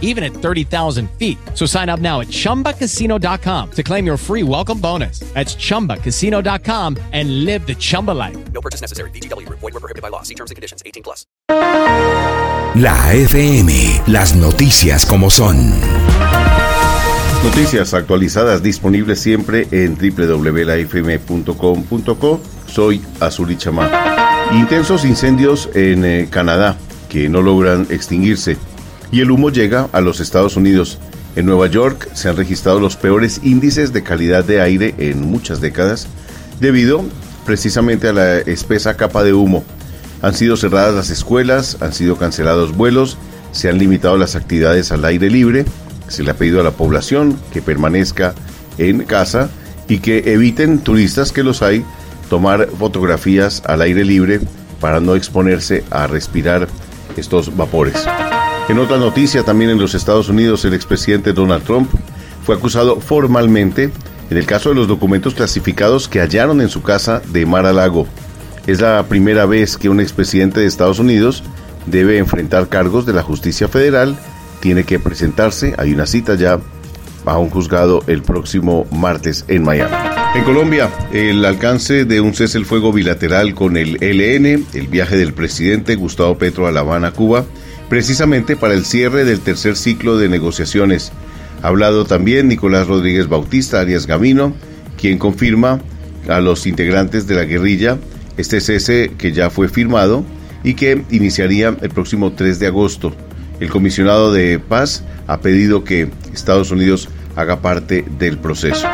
even at 30,000 feet. So sign up now at ChumbaCasino.com to claim your free welcome bonus. That's ChumbaCasino.com and live the Chumba life. No purchase necessary. BGW. Void were prohibited by law. See terms and conditions. 18 plus. La FM, las noticias como son. Noticias actualizadas disponibles siempre en www.lafm.com.co. Soy Azuli Chamá. Intensos incendios en eh, Canadá que no logran extinguirse y el humo llega a los Estados Unidos. En Nueva York se han registrado los peores índices de calidad de aire en muchas décadas debido precisamente a la espesa capa de humo. Han sido cerradas las escuelas, han sido cancelados vuelos, se han limitado las actividades al aire libre, se le ha pedido a la población que permanezca en casa y que eviten turistas que los hay tomar fotografías al aire libre para no exponerse a respirar estos vapores. En otra noticia, también en los Estados Unidos, el expresidente Donald Trump fue acusado formalmente en el caso de los documentos clasificados que hallaron en su casa de Mar a Lago. Es la primera vez que un expresidente de Estados Unidos debe enfrentar cargos de la justicia federal, tiene que presentarse, hay una cita ya a un juzgado el próximo martes en Miami. En Colombia, el alcance de un cese el fuego bilateral con el ELN, el viaje del presidente Gustavo Petro a La Habana, Cuba, precisamente para el cierre del tercer ciclo de negociaciones. Ha hablado también Nicolás Rodríguez Bautista, Arias Gamino, quien confirma a los integrantes de la guerrilla este cese que ya fue firmado y que iniciaría el próximo 3 de agosto. El comisionado de paz ha pedido que Estados Unidos haga parte del proceso.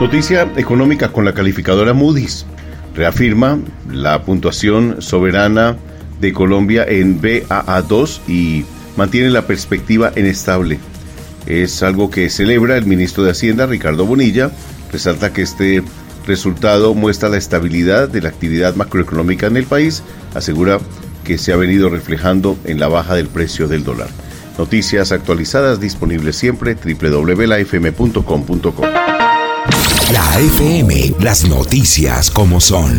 Noticia económica con la calificadora Moody's. Reafirma la puntuación soberana de Colombia en BAA2 y mantiene la perspectiva en estable. Es algo que celebra el ministro de Hacienda, Ricardo Bonilla. Resalta que este resultado muestra la estabilidad de la actividad macroeconómica en el país. Asegura que se ha venido reflejando en la baja del precio del dólar. Noticias actualizadas disponibles siempre www.lafm.com.co. La FM, las noticias como son.